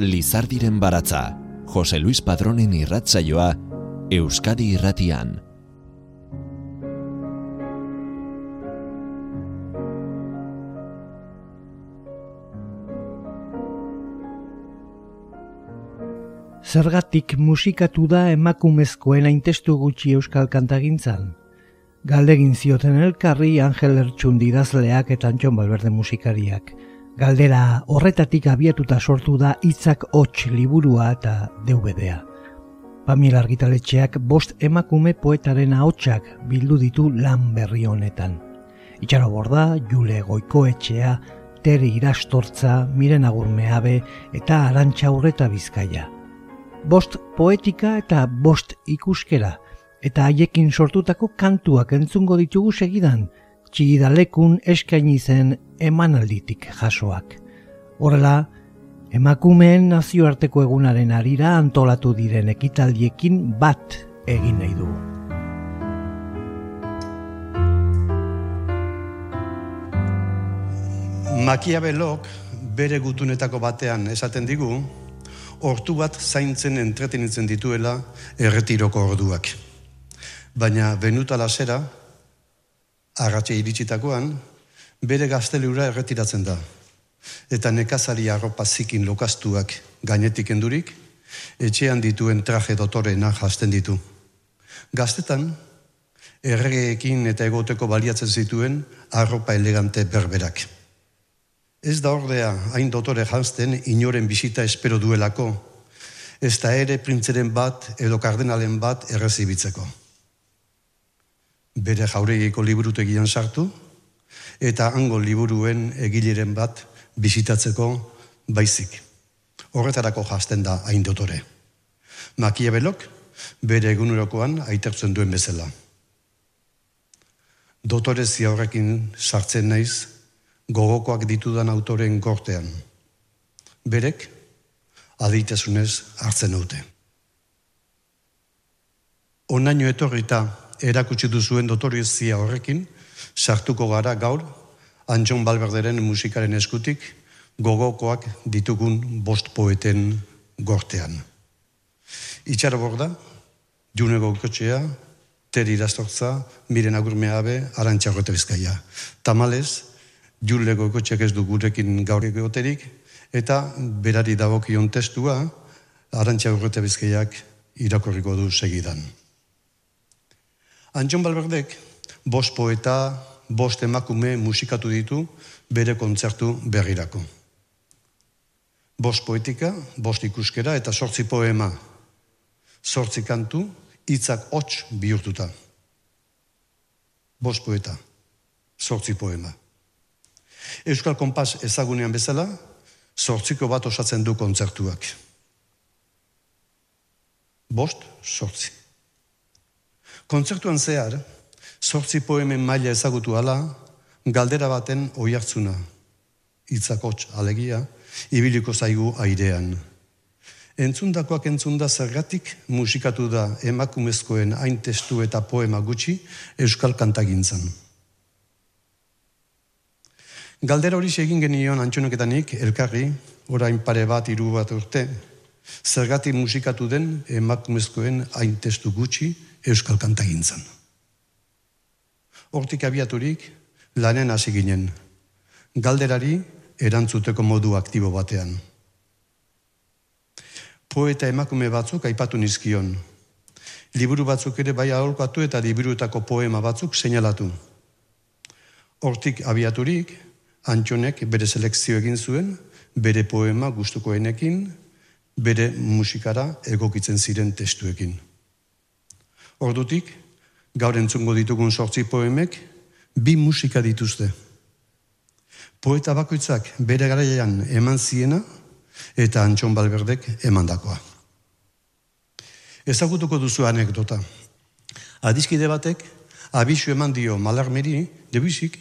Lizardiren baratza, Jose Luis Padronen irratzaioa, Euskadi irratian. Zergatik musikatu da emakumezkoen aintestu gutxi euskal kantagintzan? Galdegin zioten elkarri Angel Ertxundi idazleak eta Antxon Balberde musikariak. Galdera horretatik abiatuta sortu da hitzak hots liburua eta DVD-a. Pamil argitaletxeak bost emakume poetaren ahotsak bildu ditu lan berri honetan. Itxaro borda, Jule Goikoetxea, Teri Irastortza, Miren Agurmeabe eta Arantxa Urreta Bizkaia bost poetika eta bost ikuskera, eta haiekin sortutako kantuak entzungo ditugu segidan, txigidalekun eskaini zen emanalditik jasoak. Horrela, emakumeen nazioarteko egunaren arira antolatu diren ekitaldiekin bat egin nahi du. Makiabelok bere gutunetako batean esaten digu, ortu bat zaintzen entretenitzen dituela erretiroko orduak. Baina benuta lasera, agatxe iritsitakoan, bere gaztelura erretiratzen da. Eta nekazari arropa zikin lokastuak gainetik endurik, etxean dituen traje dotorena jasten ditu. Gaztetan, erregeekin eta egoteko baliatzen zituen arropa elegante berberak. Ez da ordea hain dotore jantzten inoren bisita espero duelako, ez da ere printzeren bat edo kardenalen bat errezibitzeko. Bere jauregiko liburutegian sartu, eta hango liburuen egileren bat bisitatzeko baizik. Horretarako jazten da hain dotore. Makiabelok bere egunurokoan aitertzen duen bezala. Dotore horrekin sartzen naiz, gogokoak ditudan autoren gortean. Berek, aditasunez hartzen dute. Onaino etorrita erakutsi duzuen dotoriezia horrekin, sartuko gara gaur, Antxon Balberderen musikaren eskutik, gogokoak ditugun bost poeten gortean. Itxara borda, june gokotxea, teri iraztortza, miren agurmeabe, arantxarrote bizkaia. Tamalez, julego ekotxek ez du gurekin gaur egoterik, eta berari dagokion testua, arantxa bizkaiak irakorriko du segidan. Antxon Balberdek, bost poeta, bost emakume musikatu ditu bere kontzertu berrirako. Bost poetika, bost ikuskera eta sortzi poema. Sortzi kantu, hitzak hots bihurtuta. Bost poeta, sortzi poema. Euskal Kompas ezagunean bezala, sortziko bat osatzen du kontzertuak. Bost, sortzi. Kontzertuan zehar, sortzi poemen maila ezagutu ala, galdera baten oi hartzuna, itzakots alegia, ibiliko zaigu airean. Entzundakoak entzunda zergatik musikatu da emakumezkoen hain testu eta poema gutxi Euskal Kantagintzan. Galdera hori egin genion antxonoketanik, elkarri, orain pare bat, hiru bat urte, zergatik musikatu den emakumezkoen hain testu gutxi euskal kantagintzan. Hortik abiaturik, lanen hasi ginen. Galderari erantzuteko modu aktibo batean. Poeta emakume batzuk aipatu nizkion. Liburu batzuk ere bai aholkatu eta liburuetako poema batzuk seinalatu. Hortik abiaturik, Antxonek bere selekzio egin zuen, bere poema gustukoenekin, bere musikara egokitzen ziren testuekin. Ordutik, gaur entzungo ditugun sortzi poemek, bi musika dituzte. Poeta bakoitzak bere garaian eman ziena, eta Antxon Balberdek emandakoa. Ezagutuko duzu anekdota. Adizkide batek, abisu eman dio malarmeri, debusik,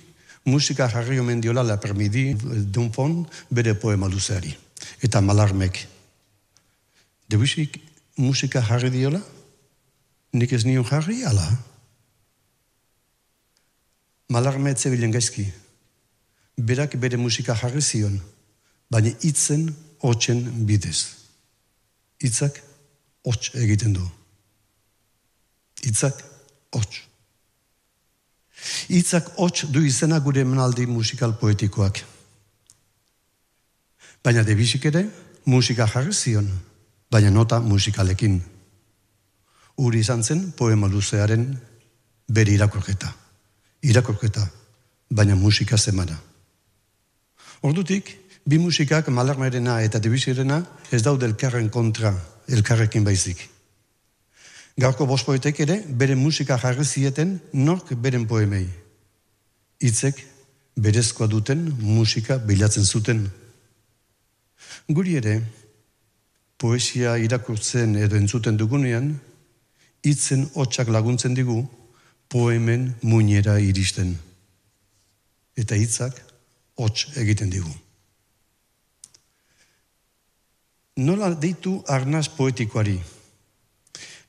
musika jarri omen diola la permidi dunfon bere poema luzeari. Eta malarmek. Debusik musika jarri diola? Nik ez nion jarri, ala? Malarme etzebilen gaizki. Berak bere musika jarri zion, baina itzen hotxen bidez. Itzak hotx egiten du. Itzak hotx. Itzak hotx du izena gure menaldi musikal poetikoak. Baina debisik ere, musika jarri zion, baina nota musikalekin. Uri izan zen poema luzearen bere irakorketa. Irakorketa, baina musika zemana. Ordutik, bi musikak malarmerena eta debisirena ez daude elkarren kontra, elkarrekin baizik. Gaurko bospoetek ere, bere musika jarri zieten nork beren poemei. Itzek, berezkoa duten musika bilatzen zuten. Guri ere, poesia irakurtzen edo entzuten dugunean, itzen hotxak laguntzen digu, poemen muinera iristen. Eta hitzak hots egiten digu. Nola deitu arnaz poetikoari?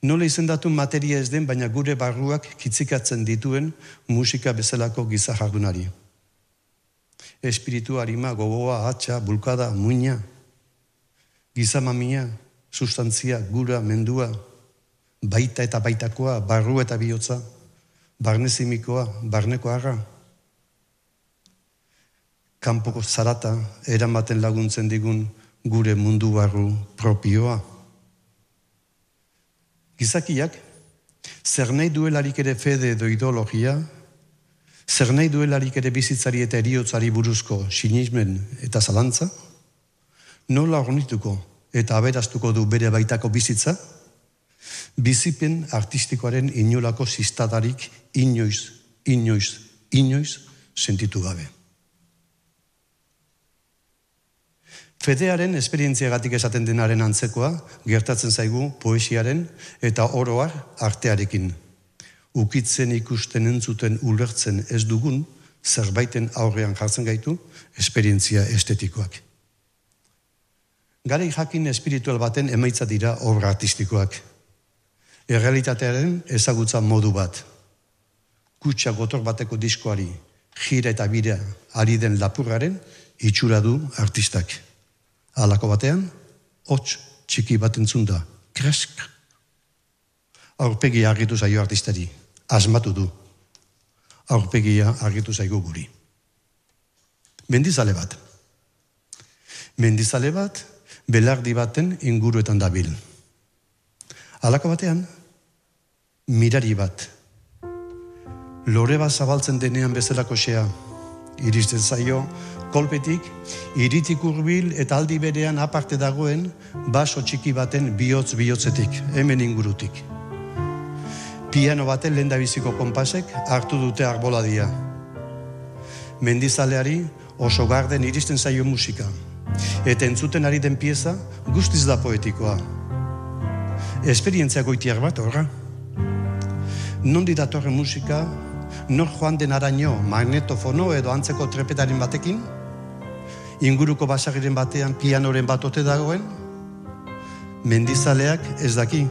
Nola izendatu materia ez den, baina gure barruak kitzikatzen dituen musika bezalako giza jardunari. Espiritu harima, gogoa, hatxa, bulkada, muina, giza mamia, sustantzia, gura, mendua, baita eta baitakoa, barru eta bihotza, barnezimikoa, barneko arra, kanpoko zarata eramaten laguntzen digun gure mundu barru propioa. Gizakiak, zer nahi duelarik ere fede edo ideologia, zer nahi duelarik ere bizitzari eta eriotzari buruzko sinismen eta zalantza, nola ornituko eta aberaztuko du bere baitako bizitza, bizipen artistikoaren inolako sistadarik inoiz, inoiz, inoiz sentitu gabe. Fedearen esperientziagatik esaten denaren antzekoa gertatzen zaigu poesiaren eta oroar artearekin. Ukitzen ikusten entzuten ulertzen ez dugun zerbaiten aurrean jartzen gaitu esperientzia estetikoak. Garei jakin espiritual baten emaitza dira obra artistikoak. Errealitatearen ezagutza modu bat. Kutsa gotor bateko diskoari, jira eta bira ari den lapurraren itxura du artistak. Alako batean, hots txiki bat entzun da, kresk. Aurpegia argitu zaio artistari, asmatu du. Aurpegia argitu zaigu guri. Mendizale bat. Mendizale bat, belardi baten inguruetan dabil. Alako batean, mirari bat. Lore bat zabaltzen denean bezalako xea, iristen zaio, kolpetik, iritik urbil eta aldi berean aparte dagoen baso txiki baten bihotz bihotzetik, hemen ingurutik. Piano baten lehen biziko konpasek hartu dute arboladia. Mendizaleari oso garden iristen zaio musika. Eta entzuten ari den pieza guztiz da poetikoa. Esperientzia goitiak bat, horra? Nondi datorren musika, nor joan den araño magnetofono edo antzeko trepetaren batekin, inguruko basagiren batean pianoren bat ote dagoen, mendizaleak ez daki.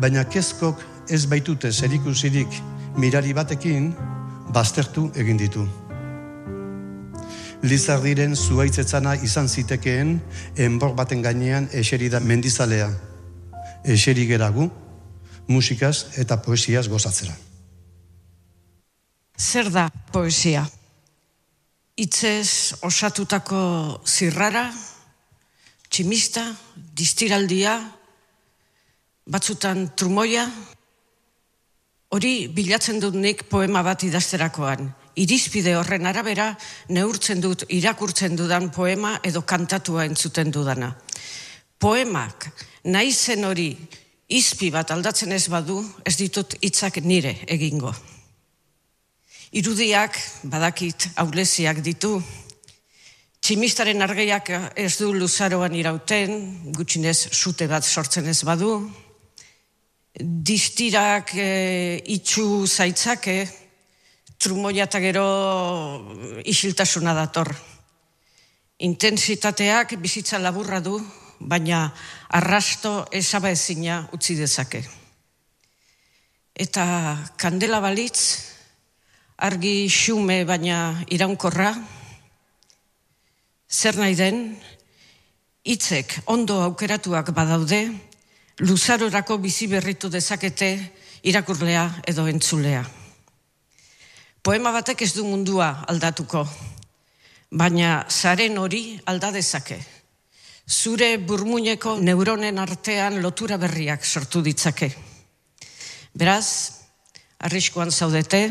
Baina kezkok ez baitute zerikusirik mirari batekin, baztertu egin ditu. Lizardiren zuaitzetzana izan zitekeen enbor baten gainean eseri da mendizalea. Eseri geragu, musikaz eta poesiaz gozatzera. Zer da poesia? Itzez osatutako zirrara, tximista, distiraldia, batzutan trumoia, hori bilatzen dut nik poema bat idazterakoan. Irizpide horren arabera, neurtzen dut irakurtzen dudan poema edo kantatua entzuten dudana. Poemak, nahi zen hori, izpi bat aldatzen ez badu, ez ditut hitzak nire egingo. Irudiak, badakit, aulesiak ditu, tximistaren argeiak ez du luzaroan irauten, gutxinez sute bat sortzen ez badu, distirak e, itxu zaitzake, trumoia eta gero isiltasuna dator. Intensitateak bizitza laburra du, baina arrasto esaba ezina utzi dezake. Eta kandela balitz, argi xume baina iraunkorra, zer nahi den, hitzek ondo aukeratuak badaude, luzarorako bizi berritu dezakete irakurlea edo entzulea. Poema batek ez du mundua aldatuko, baina zaren hori alda dezake. Zure burmuineko neuronen artean lotura berriak sortu ditzake. Beraz, arriskoan zaudete,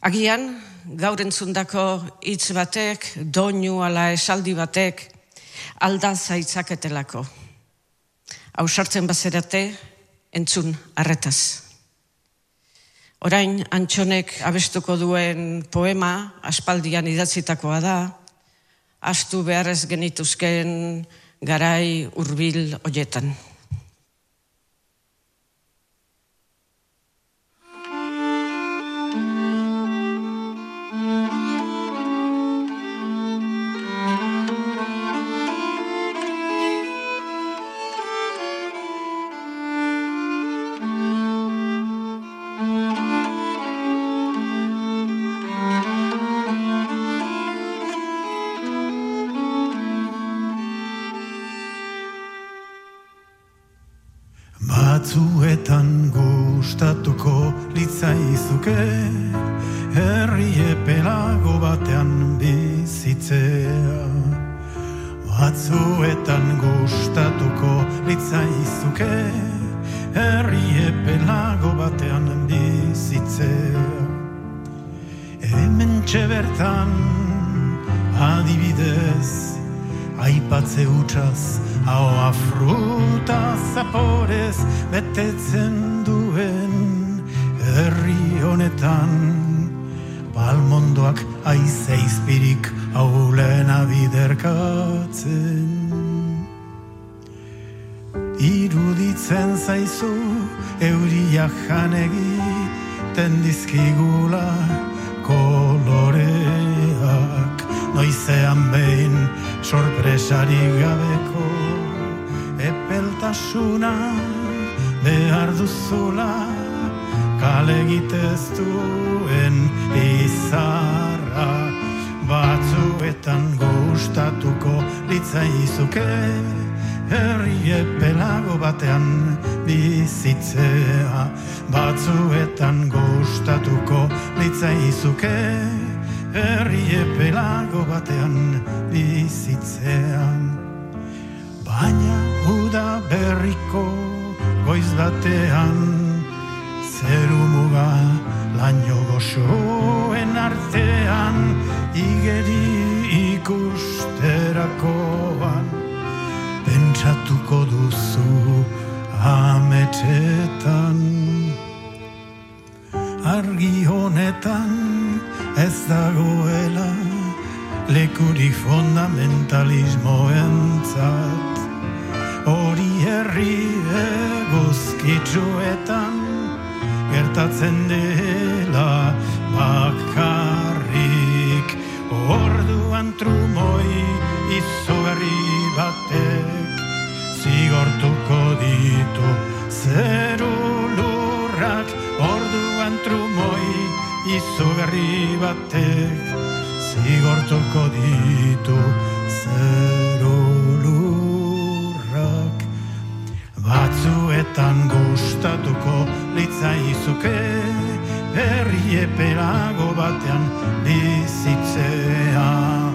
agian gaur entzundako hitz batek, doinu ala esaldi batek, alda zaitzaketelako. Hau sartzen bazerate, entzun arretaz. Orain, antxonek abestuko duen poema, aspaldian idatzitakoa da, astu beharrez genituzken garai hurbil hoietan. Iruditzen zaizu euria janegi tendizkigula koloreak. Noizean behin sorpresari gabeko epeltasuna behar duzula kale egitez duen izarra batzuetan gustatuko litzaizuke herri epelago batean bizitzea. Batzuetan gustatuko litzaizuke herri epelago batean bizitzean baina uda berriko goiz batean zeru muga laino goxoen artean igeri ikusterakoan ametxetan argi honetan ez dagoela lekurik fundamentalismo entzat hori herri eguzkitzuetan gertatzen dela bakarrik. Orduan trumoi izugarri batek zigortuko ditu zeru lurrak orduan trumoi izugarri batek zigortuko ditu zeru batzuetan gustatuko litzaizuke herri epelago batean bizitzea.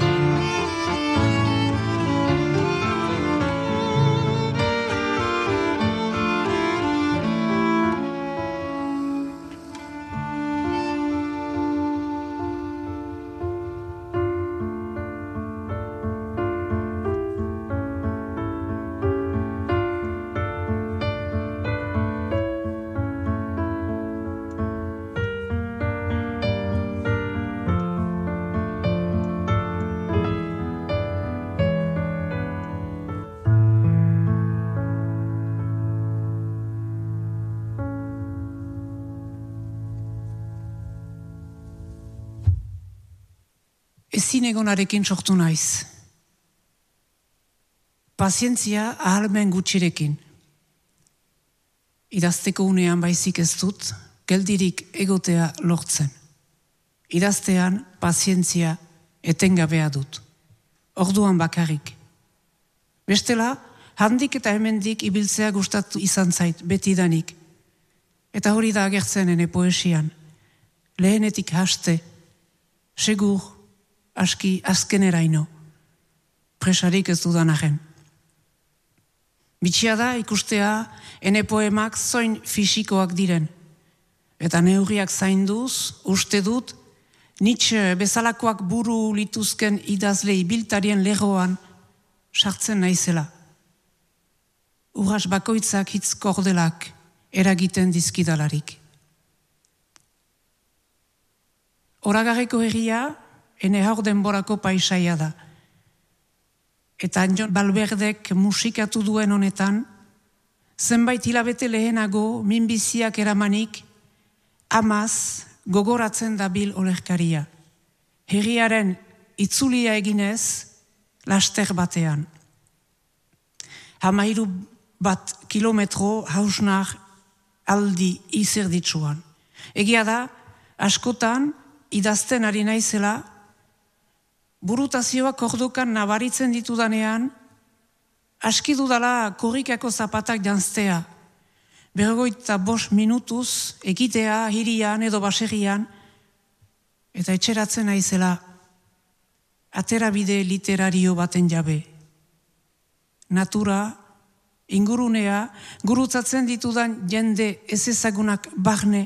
Ezin egonarekin sortu naiz. Pazientzia ahalmen gutxirekin. Idazteko unean baizik ez dut, geldirik egotea lortzen. Idaztean pazientzia etengabea dut. Orduan bakarrik. Bestela, handik eta hemendik ibiltzea gustatu izan zait, betidanik. Eta hori da agertzen ene poesian. Lehenetik haste, segur, aski azkeneraino. Presarik ez dudan ahen. Bitxia da ikustea ene poemak zoin fisikoak diren. Eta neurriak zainduz, uste dut, Nietzsche bezalakoak buru lituzken idazle ibiltarien legoan sartzen naizela. Urras bakoitzak hitz kordelak eragiten dizkidalarik. Horagarreko herria, ene haur denborako paisaia da. Eta Anjon Balberdek musikatu duen honetan, zenbait hilabete lehenago minbiziak eramanik, amaz gogoratzen dabil olerkaria. Herriaren itzulia eginez, laster batean. Hamairu bat kilometro hausnar aldi izerditsuan. Egia da, askotan, idazten ari naizela, burutazioak ordukan nabaritzen ditudanean, aski dudala korrikako zapatak janztea. Bergoita bos minutuz, ekitea, hirian edo baserrian, eta etxeratzen naizela, aterabide literario baten jabe. Natura, ingurunea, gurutzatzen ditudan jende ez ezagunak barne,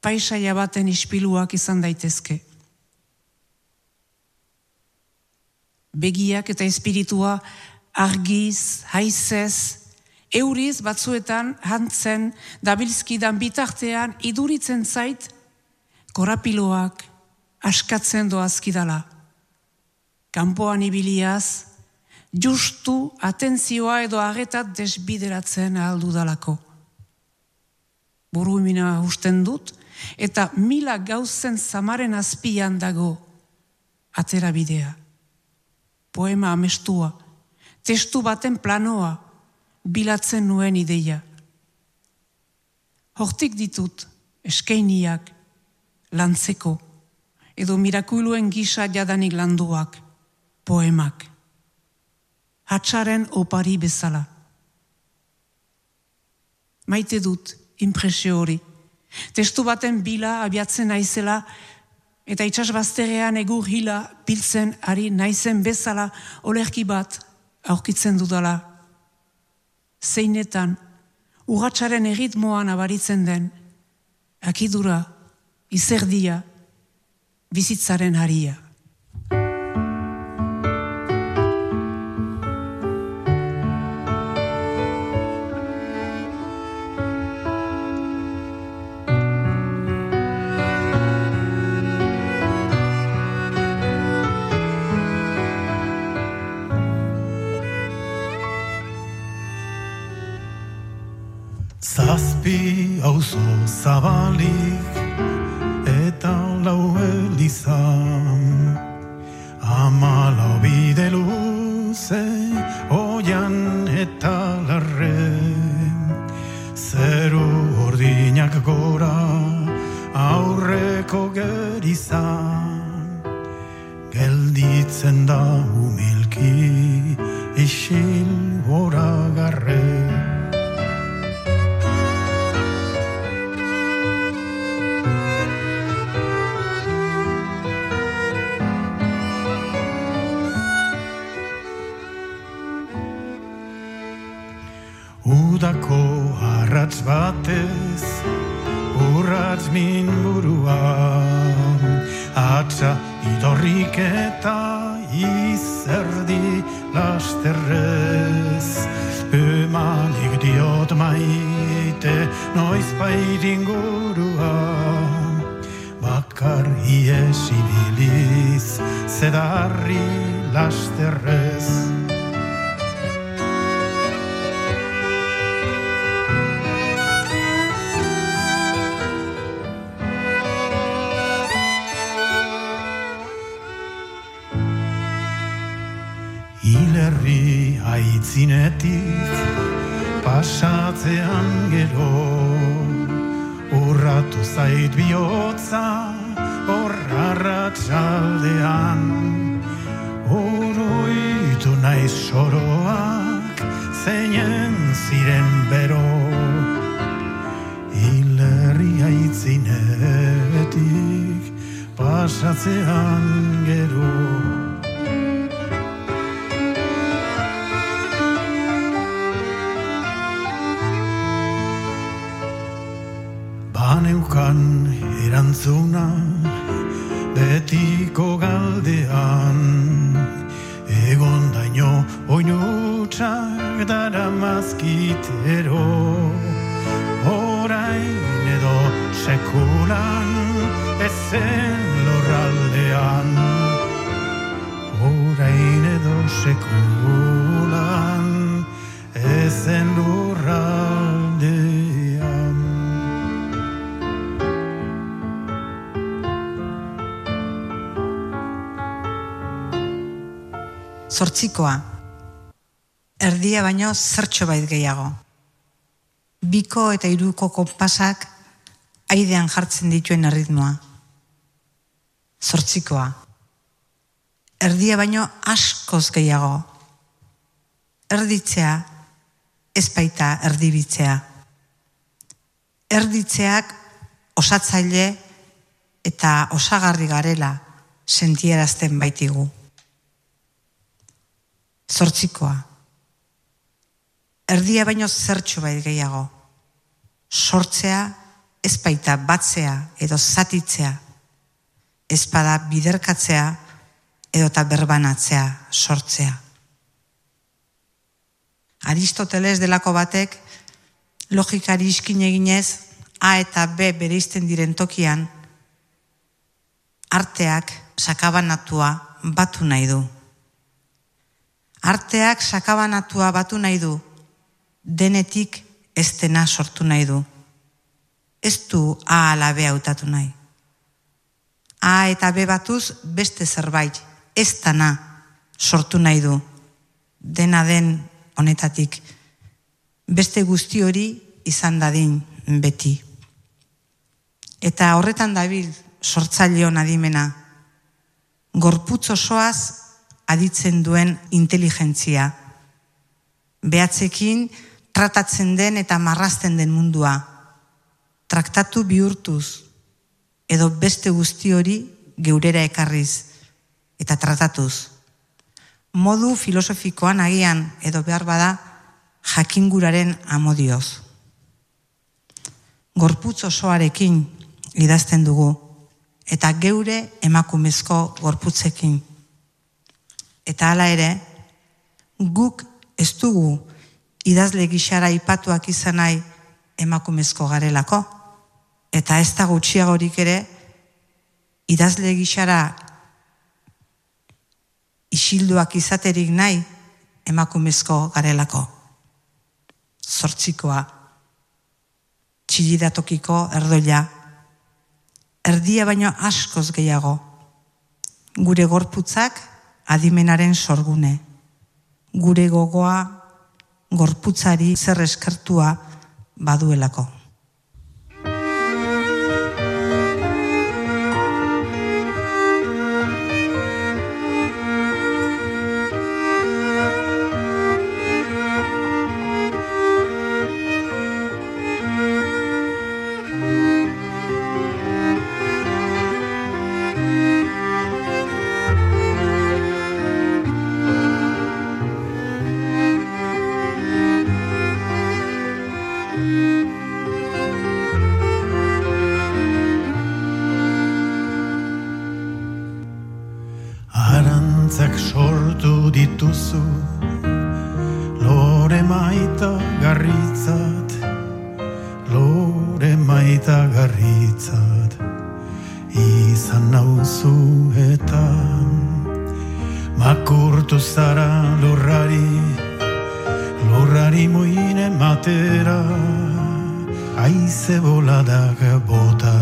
paisaia baten ispiluak izan daitezke. Begiak eta espiritua argiz, haizez, euriz batzuetan hantzen, dabilzkidan bitartean iduritzen zait, korapiloak askatzen doazkidala. Kampoan ibiliaz, justu atentzioa edo agetat desbideratzen aldu dalako. Buruimina usten dut, eta mila gauzen zamaren azpian dago atera bidea. Poema amestua, testu baten planoa, bilatzen nuen ideia. Hortik ditut, eskeiniak, lantzeko, edo mirakuluen gisa jadanik landuak, poemak hatsaren opari bezala. Maite dut, impresio hori. Testu baten bila abiatzen naizela, eta itxasbazterean egur hila biltzen ari naizen bezala olerki bat aurkitzen dudala. Zeinetan, urratxaren erritmoan abaritzen den, akidura, izerdia, bizitzaren haria. Zabalik batez urratz min burua atza idorrik eta izerdi lasterrez. Emanik diot maite noiz baitin gurua bakar iesibiliz zedarri lasterrez aitzinetik pasatzean gero urratu zait bihotza horrarra txaldean uruitu naiz soroak zeinen ziren bero Hilerria itzinetik pasatzean gero Zortzikoa. Erdia baino zertxo bait gehiago. Biko eta iruko konpasak aidean jartzen dituen erritmoa. Zortzikoa. Erdia baino askoz gehiago. Erditzea, ez baita erdibitzea. Erditzeak osatzaile eta osagarri garela sentierazten baitigu. Zortzikoa. Erdia baino zertxo bait gehiago. Sortzea, ez baita batzea edo zatitzea. Ez bada biderkatzea edo eta berbanatzea sortzea. Aristoteles delako batek logikari iskin eginez A eta B bereizten diren tokian arteak sakabanatua batu nahi du. Arteak sakabanatua batu nahi du, denetik ez dena sortu nahi du. Ez du A ala B hautatu nahi. A eta B batuz beste zerbait, ez dana sortu nahi du. Dena den honetatik. Beste guzti hori izan dadin beti. Eta horretan dabil sortzaileon adimena. Gorputz osoaz aditzen duen inteligentzia. Behatzekin tratatzen den eta marrazten den mundua. Traktatu bihurtuz edo beste guzti hori geurera ekarriz eta tratatuz. Modu filosofikoan agian edo behar bada jakinguraren amodioz. Gorputz osoarekin idazten dugu eta geure emakumezko gorputzekin. Eta hala ere, guk ez dugu idazle gixara ipatuak izan nahi emakumezko garelako. Eta ez da gutxiagorik ere, idazle gixara isilduak izaterik nahi emakumezko garelako. Zortzikoa, txilidatokiko erdoia, erdia baino askoz gehiago, gure gorputzak adimenaren sorgune, gure gogoa gorputzari zer eskertua baduelako. Eta Makurtu zara lurrari Lurrari moine matera Aize boladak bota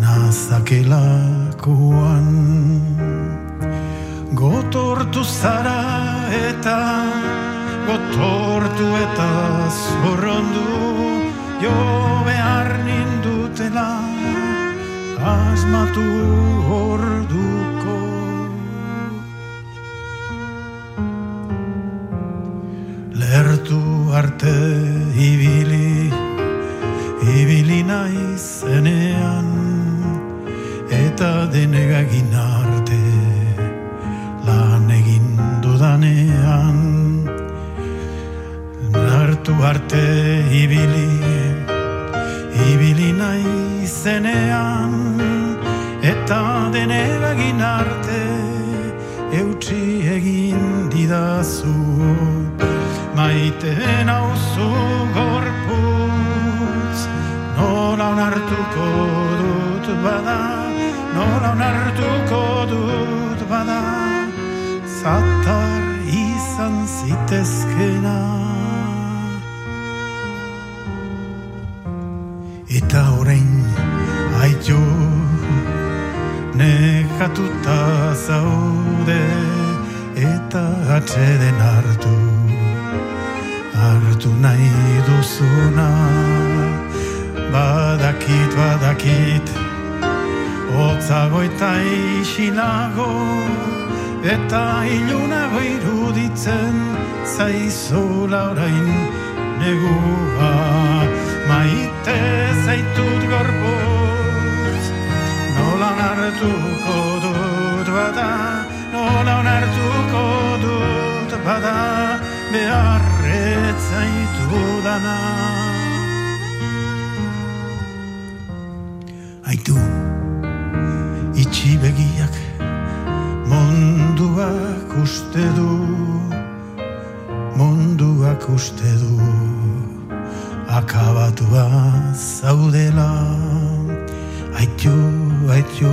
Nazakelakoan Gotortu zara eta Gotortu eta zorrondu Jo behar nindutela asmatu orduko. Lertu arte atzeden hartu hartu nahi duzuna. Badakit badakit Otzago eta isinago eta ilunago iruditzen zaizula orain negua. Maite zaitut gorpuz nola onartuko dut bada nola onartuko dut bada beharret zaitu dana. Aitu, itxi begiak munduak uste du munduak uste du akabatua zaudela. Aitu, aitu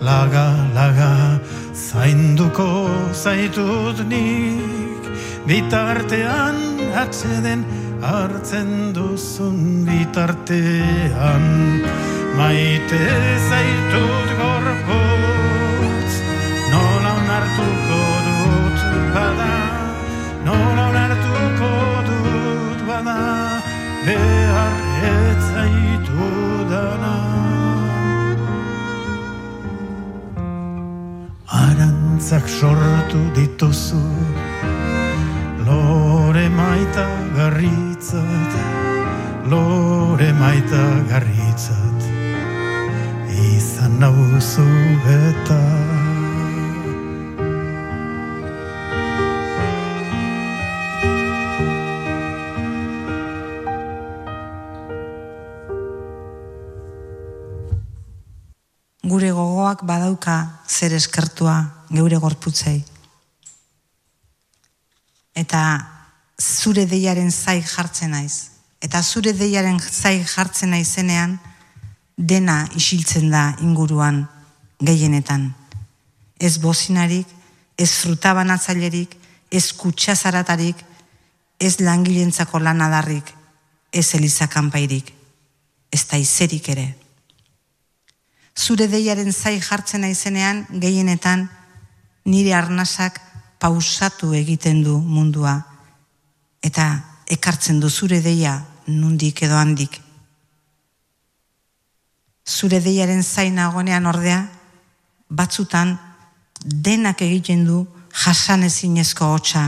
laga, laga zainduko zaitut nik. Bitartean atzeden hartzen duzun bitartean. Maite zaitut gorputz nola onartuko dut bada. Nola onartuko dut bada behar ez zaitu dana arantzak sortu dituzu lore maita garritzat lore maita garritzat izan nauzu eta. Gure gogoak badauka zer eskertua geure gorputzei. Eta zure deiaren zai jartzen naiz. Eta zure deiaren zai jartzen naizenean, dena isiltzen da inguruan gehienetan. Ez bozinarik, ez frutabanatzaillerik, ez kutsazaratarik, ez langilentzako lanadarrik, ez elizakanpairik, ez da izerik ere. Zure deiaren zai jartzen naizenean gehienetan nire arnasak pausatu egiten du mundua eta ekartzen du zure deia nundik edo handik zure deiaren zain agonean ordea, batzutan denak egiten du jasan ezinezko hotxa,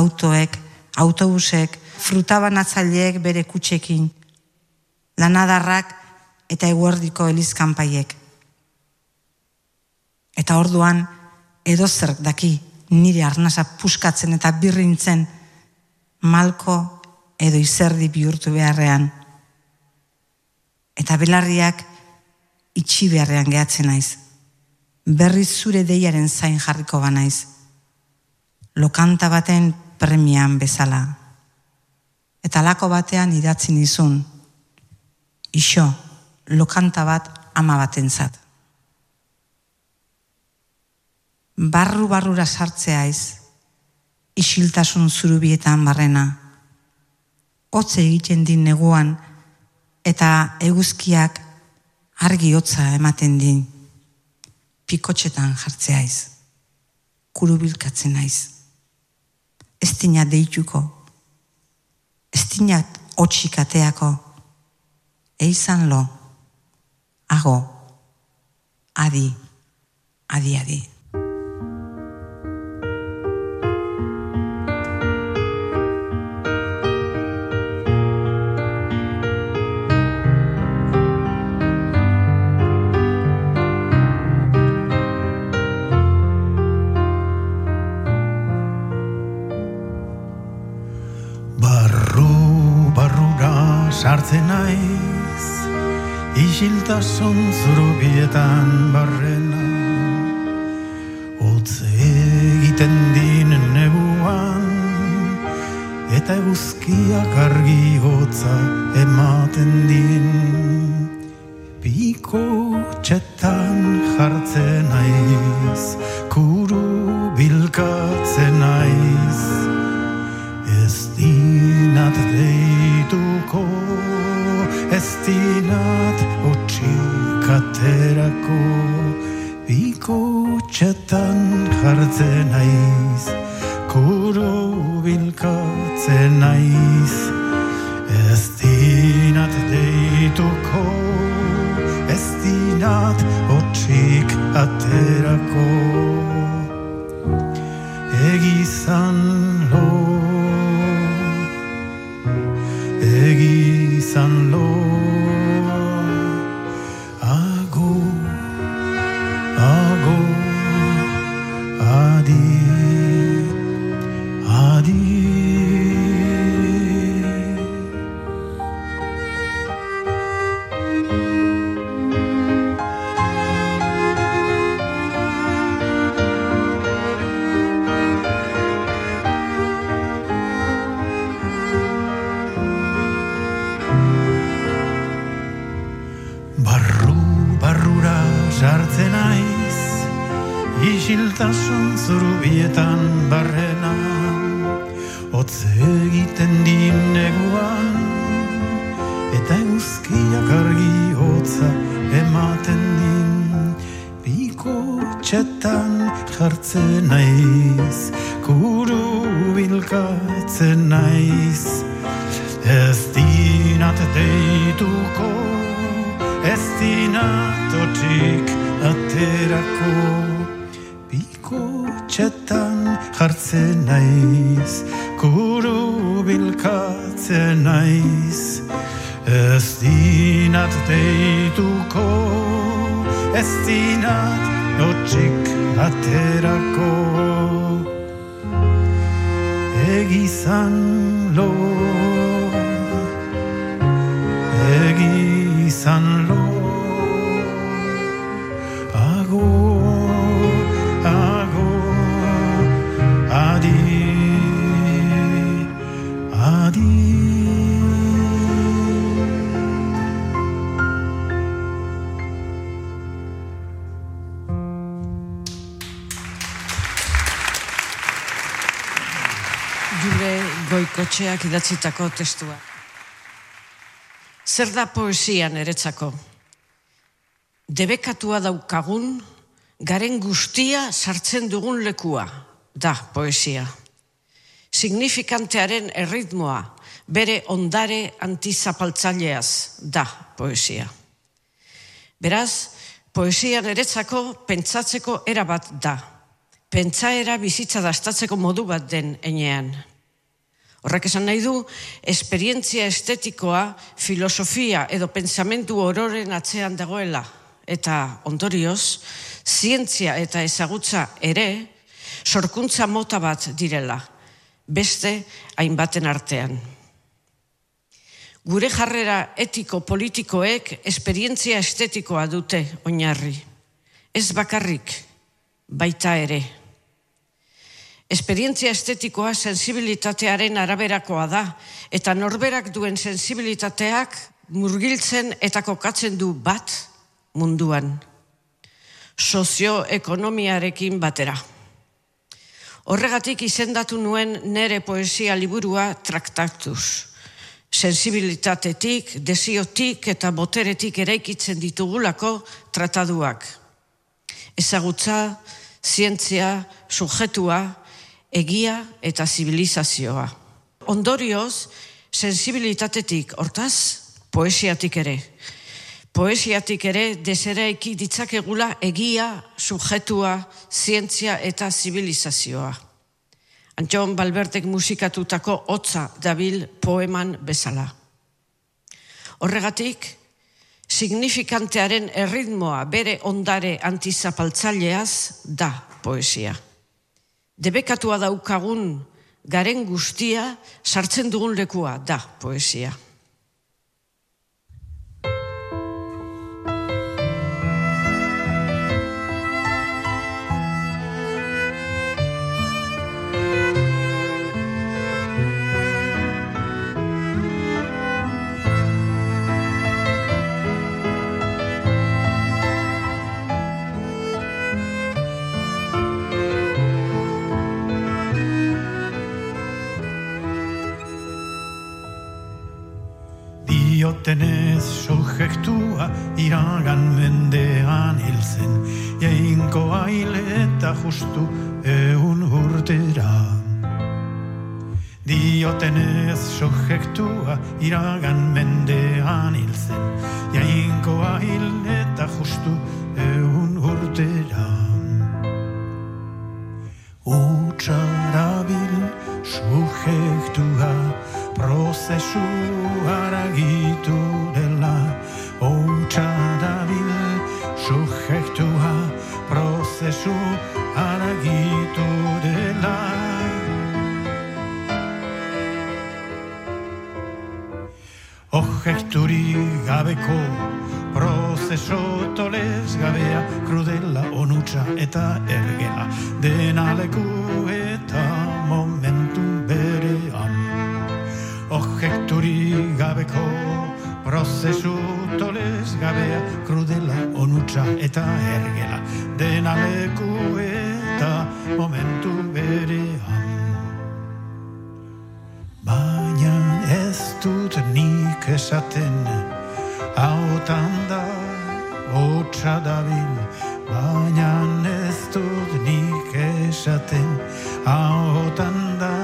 autoek, autobusek, frutabanatzailek bere kutsekin, lanadarrak eta eguerdiko elizkanpaiek. Eta orduan, edo zer daki nire arnasa puskatzen eta birrintzen malko edo izerdi bihurtu beharrean eta belarriak itxi beharrean gehatzen naiz. Berriz zure deiaren zain jarriko banaiz. Lokanta baten premian bezala. Eta lako batean idatzen izun. Ixo, lokanta bat ama batentzat. Barru barrura sartzeaiz, isiltasun zurubietan barrena. Hotze egiten din neguan, eta eguzkiak argi hotza ematen din. Pikotxetan jartzeaiz kurubilkatzen naiz ez dina deituko ez dina otxikateako eizan lo ago adi adi adi Adi bilkatzen naiz Ez dinat deituko goikotxeak idatzitako testua. Zer da poesia niretzako? Debekatua daukagun, garen guztia sartzen dugun lekua, da poesia. Signifikantearen erritmoa, bere ondare antizapaltzaileaz, da poesia. Beraz, poesia niretzako pentsatzeko era bat da. Pentsaera bizitza dastatzeko modu bat den enean. Horrek esan nahi du, esperientzia estetikoa, filosofia edo pensamentu ororen atzean dagoela. Eta ondorioz, zientzia eta ezagutza ere, sorkuntza mota bat direla, beste hainbaten artean. Gure jarrera etiko-politikoek esperientzia estetikoa dute oinarri. Ez bakarrik, baita ere. Esperientzia estetikoa sensibilitatearen araberakoa da, eta norberak duen sensibilitateak murgiltzen eta kokatzen du bat munduan. Sozioekonomiarekin batera. Horregatik izendatu nuen nere poesia liburua traktatuz. Sensibilitatetik, desiotik eta boteretik eraikitzen ditugulako trataduak. Ezagutza, zientzia, sujetua, egia eta zibilizazioa. Ondorioz, sensibilitatetik, hortaz, poesiatik ere. Poesiatik ere deseraiki ditzakegula egia, sujetua, zientzia eta zibilizazioa. Antxon Balbertek musikatutako hotza dabil poeman bezala. Horregatik, signifikantearen erritmoa bere ondare antizapaltzaileaz da poesia. Debekatua daukagun garen guztia sartzen dugun lekua da poesia. Diotenez subjektua iragan mendean hil zen. Jainko aile eta justu eun urtera. Diotenez subjektua iragan mendean hil zen. Jainko aile eta justu eun urtera. Utsarabil subjektua prozesu haragitu dela Outsa dabil subjektua. Prozesu haragitu dela. Objekturi gabeko prozeso tolez gabea krudela onutsa eta ergela. Dena leku eta Objekturi gabeko prozesu tolez gabea krudela onutsa eta ergela. Dena leku eta momentu berean. Baina ez dut nik esaten Hautan da hotza dabil. Baina ez dut nik esaten Hautan da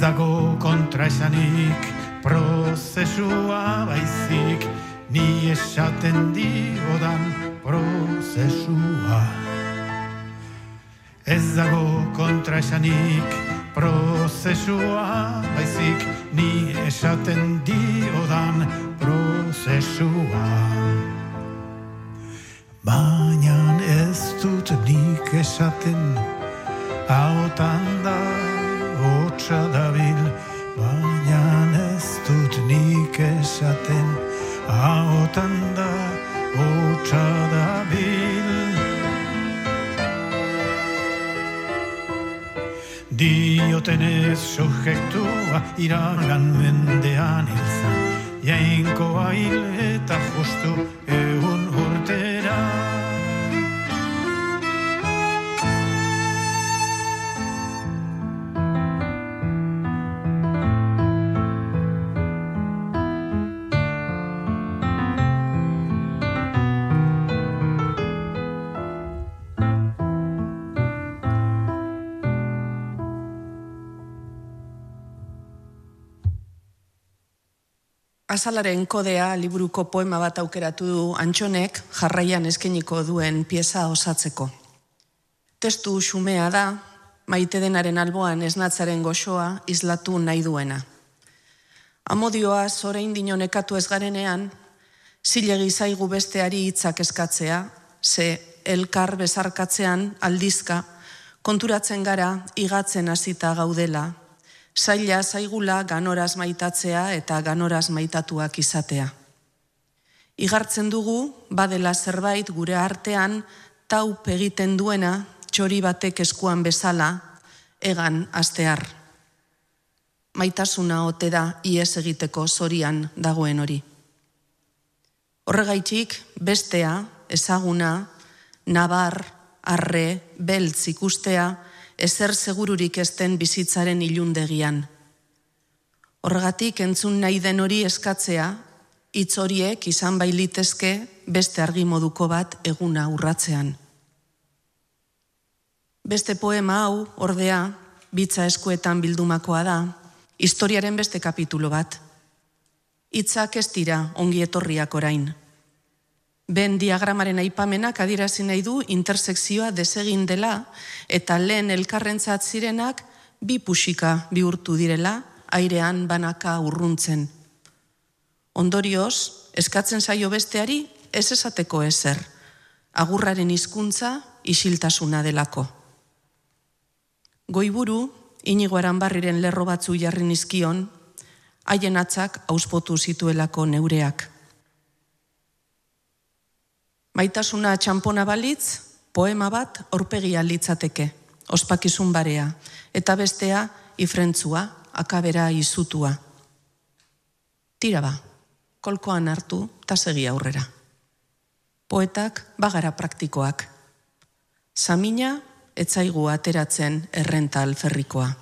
dago kontraesanik prozesua baizik Ni esaten diodan prozesua. Ez dago kontraesanik prozesua baizik Ni esaten diodan prozesua. Baina ez dut nik esaten Hautan da hotza dabil Baina ez dut nik esaten. Hautan da hotza dabil Diotenez subjektua iragan mendean izan Jainkoa hil eta justu Azalaren kodea liburuko poema bat aukeratu du Antxonek jarraian eskeniko duen pieza osatzeko. Testu xumea da, maite denaren alboan esnatzaren goxoa islatu nahi duena. Amodioa zorein dinonekatu ez garenean, zilegi zaigu besteari hitzak eskatzea, ze elkar bezarkatzean aldizka, konturatzen gara igatzen hasita gaudela, zaila zaigula ganoraz maitatzea eta ganoraz maitatuak izatea. Igartzen dugu, badela zerbait gure artean, taup egiten duena, txori batek eskuan bezala, egan astear. Maitasuna ote da ies egiteko zorian dagoen hori. Horregaitik, bestea, ezaguna, nabar, arre, beltz ikustea, ezer segururik ezten bizitzaren ilundegian. Horregatik entzun nahi den hori eskatzea, hitz horiek izan bailitezke beste argi moduko bat eguna urratzean. Beste poema hau, ordea, bitza eskuetan bildumakoa da, historiaren beste kapitulo bat. Hitzak ez dira ongi etorriak orain. Ben diagramaren aipamenak adierazi nahi du intersekzioa desegin dela eta lehen elkarrentzat zirenak bi pusika bihurtu direla airean banaka urruntzen. Ondorioz, eskatzen zaio besteari ez esateko ezer, agurraren hizkuntza isiltasuna delako. Goiburu, inigo aranbarriren lerro batzu jarri nizkion, haien atzak auspotu zituelako neureak. Maitasuna txampona balitz, poema bat aurpegia litzateke, ospakizun barea, eta bestea ifrentzua, akabera izutua. Tira ba, kolkoan hartu eta segi aurrera. Poetak bagara praktikoak. Samina etzaigu ateratzen errenta alferrikoa.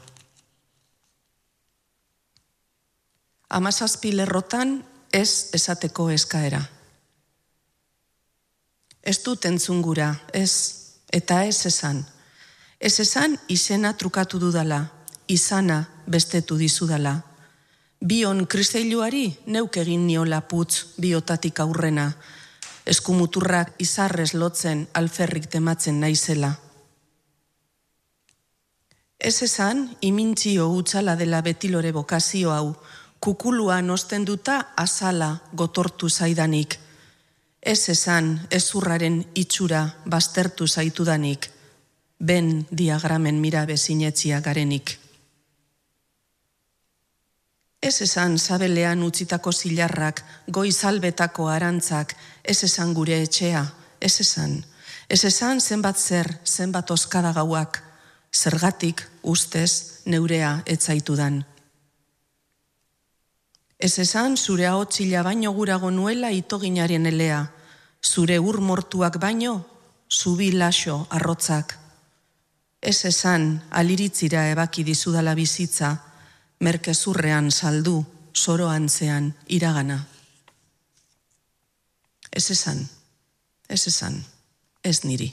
Amazazpi lerrotan ez esateko eskaera. Ez dut entzungura, ez, eta ez esan. Ez esan izena trukatu dudala, izana bestetu dizudala. Bion kristeiluari neuk egin niola putz biotatik aurrena, eskumuturrak izarrez lotzen alferrik tematzen naizela. Ez esan, imintzio utzala dela betilore bokazio hau, kukuluan ostenduta azala gotortu zaidanik. Ez esan, ezurraren itxura bastertu zaitudanik, ben diagramen mira bezinetzia garenik. Ez esan sabelean utzitako zilarrak, goizalbetako arantzak, ez esan gure etxea, ez esan. Ez esan zenbat zer, zenbat oskada gauak, zergatik ustez neurea etzaitudan. Ez esan zure ahotzila baino gurago nuela itoginaren elea, zure ur mortuak baino, zubi laso arrotzak. Ez esan aliritzira ebaki dizudala bizitza, merkezurrean saldu, soroantzean iragana. Ez esan, ez esan, ez niri.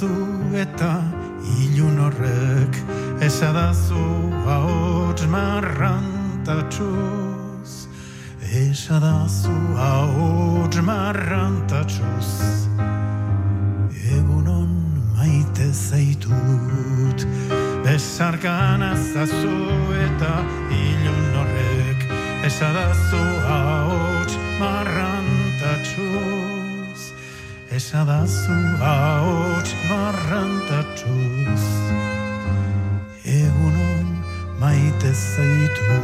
Zazu eta ilun horrek Esadazu ahots marrantatxuz Esadazu ahots marrantatxuz Egunon maite zaitut. Besarkana zazu eta ilun horrek Esadazu esadazu ahots marrantatuz egunon maite zaitu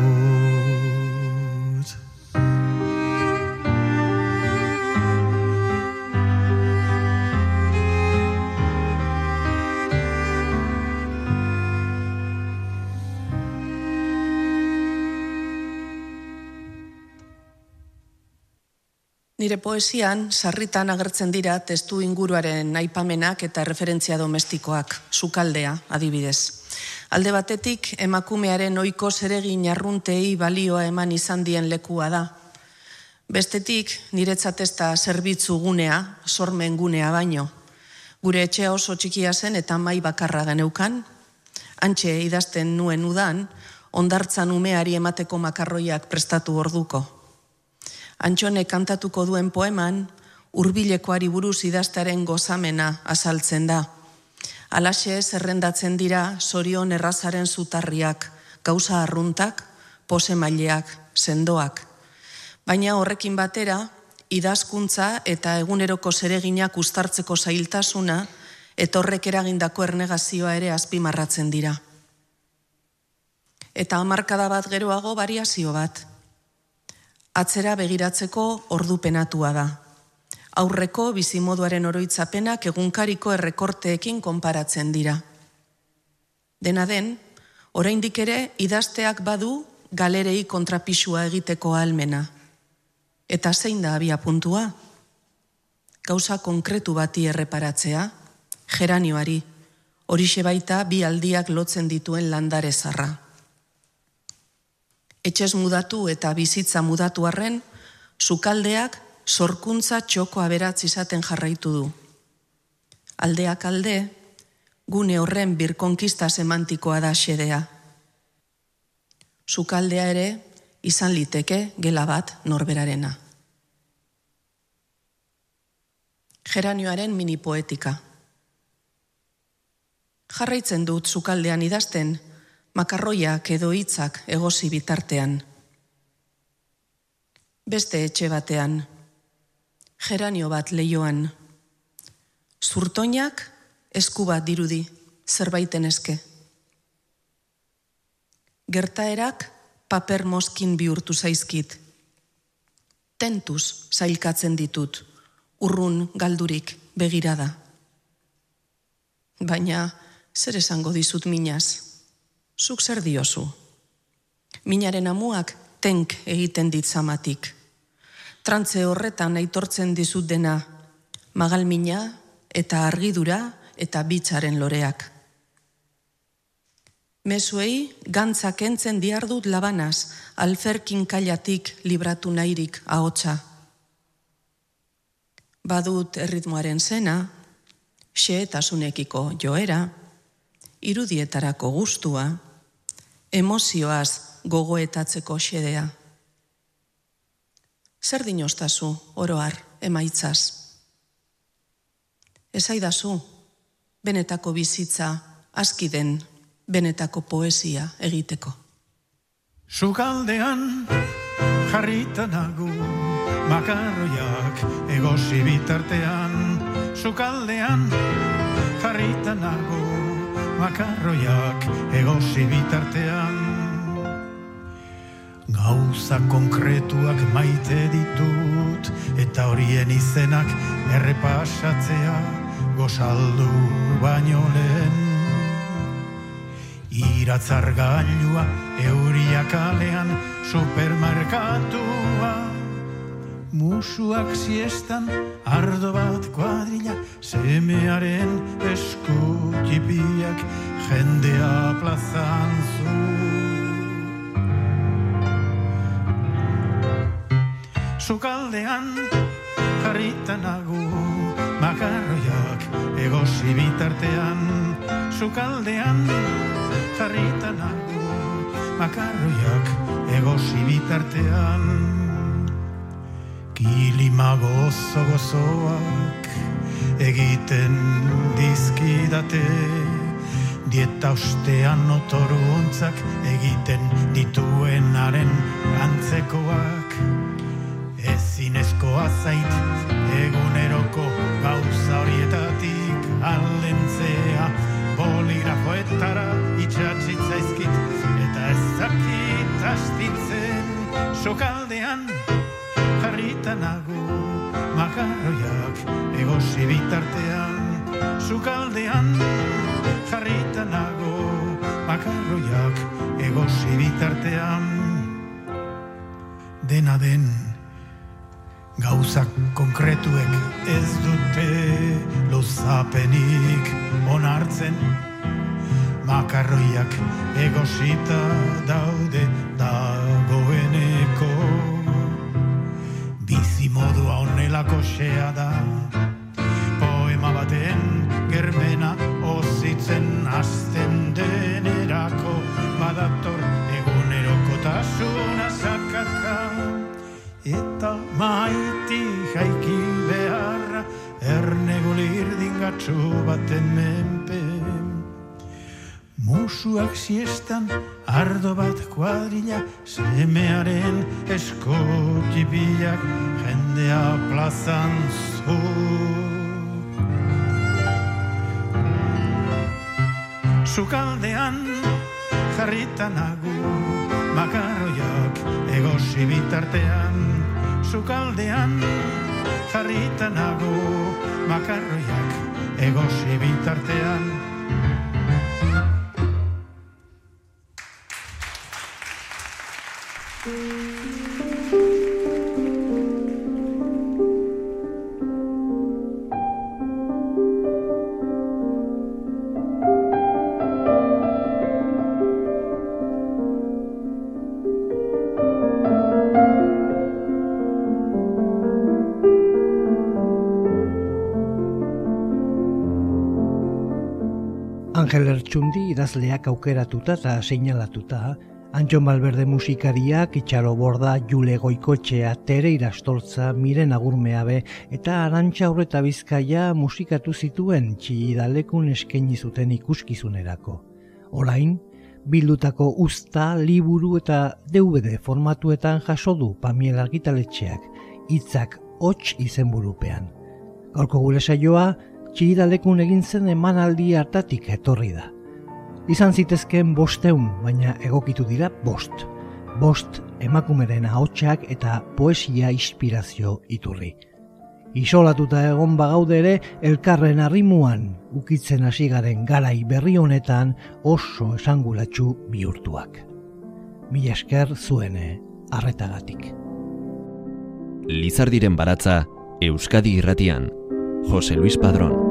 Nire poesian, sarritan agertzen dira testu inguruaren aipamenak eta referentzia domestikoak, sukaldea, adibidez. Alde batetik, emakumearen oiko zeregin arruntei balioa eman izan dien lekua da. Bestetik, niretzat ez da zerbitzu gunea, sormen gunea baino. Gure etxea oso txikia zen eta mai bakarra geneukan. Antxe idazten nuen udan, ondartzan umeari emateko makarroiak prestatu orduko. Antxone kantatuko duen poeman, hurbilekoari buruz idaztaren gozamena azaltzen da. Alaxe zerrendatzen dira sorion errazaren zutarriak, gauza arruntak, pose maileak, sendoak. Baina horrekin batera, idazkuntza eta eguneroko zereginak ustartzeko zailtasuna, etorrek eragindako ernegazioa ere azpimarratzen dira. Eta hamarkada bat geroago variazio bat atzera begiratzeko ordupenatua da. Aurreko bizimoduaren oroitzapenak egunkariko errekorteekin konparatzen dira. Dena den, oraindik ere idazteak badu galerei kontrapisua egiteko almena. Eta zein da abia puntua? Gauza konkretu bati erreparatzea, geranioari, horixe baita bi aldiak lotzen dituen landare zarra etxez mudatu eta bizitza mudatu arren, sukaldeak sorkuntza txoko aberatz izaten jarraitu du. Aldeak alde, gune horren birkonkista semantikoa da xedea. Sukaldea ere, izan liteke gela bat norberarena. Geranioaren mini poetika. Jarraitzen dut sukaldean idazten, makarroiak edo hitzak egosi bitartean. Beste etxe batean, geranio bat leioan, zurtoinak esku bat dirudi, zerbaiten eske. Gertaerak paper moskin bihurtu zaizkit. Tentuz zailkatzen ditut, urrun galdurik begirada. Baina, zer esango dizut minaz? Zuk zer diozu? Minaren amuak tenk egiten ditzamatik. Trantze horretan aitortzen dizut dena, magalmina eta argidura eta bitzaren loreak. Mezuei gantzak entzen diardut labanaz, alferkin kailatik libratu nahirik ahotsa. Badut erritmoaren zena, xeetasunekiko joera, irudietarako gustua, emozioaz gogoetatzeko xedea. Zer dinostazu oroar emaitzaz? Ezaidazu, benetako bizitza askiden benetako poesia egiteko. Sukaldean jarrita nagu makarroiak egosi bitartean Sukaldean jarrita nagu makarroiak egosi bitartean. Gauza konkretuak maite ditut eta horien izenak errepasatzea gozaldu baino lehen. Iratzar gailua euriak alean supermarkatua musuak siestan ardo bat kuadrilla semearen eskutipiak jendea plazan zu. Sukaldean jarrita nagu makarroiak egosi bitartean. Sukaldean jarrita nagu makarroiak egosi bitartean Kilima gozo gozoak egiten dizkidate. Dieta ostean otoru ontzak egiten dituenaren antzekoak. Ezinezkoa zait eguneroko gauza horietatik aldentzea. Boligrafoetara itxatxitzaizkit eta ezakit astintzen. Sokaldean jarrita nago makarroiak egosi bitartean sukaldean. Jarrita nago makarroiak egosi bitartean. Dena den Gauzak konkretuek ez dute luzapenik onartzen. Makarroiak egosita daude dagoeneko xea da. Poema baten germena ozitzen azten denerako Badator egunerokotasuna sakaka. Eta maiti jaiki beharra Ernegulir dingatxu baten menpe Musuak siestan ardo bat kuadrilla Semearen eskotipilak jendea plazan zu. Zukaldean jarritan agu Makarroiak egosi bitartean. Zukaldean jarritan agu Makarroiak egosi bitartean Angel Ertsundi idazleak aukeratuta eta seinalatuta, Antxon Balberde musikariak, Itxaro Borda, Jule Goikotxea, Tere Irastoltza, Miren Agurmeabe eta Arantxa Horreta Bizkaia musikatu zituen txidalekun eskaini zuten ikuskizunerako. Orain, bildutako usta, liburu eta DVD formatuetan jaso du Pamiel Argitaletxeak, hitzak hots izenburupean. Gaurko gure saioa, txigidalekun egin zen emanaldi hartatik etorri da. Izan zitezkeen bosteun, baina egokitu dira bost. Bost emakumeren ahotsak eta poesia inspirazio iturri. Isolatuta egon bagaude ere elkarren arrimuan ukitzen hasi garen garai berri honetan oso esangulatsu bihurtuak. Mila esker zuene arretagatik. Lizardiren baratza Euskadi irratian Jose Luis Padrón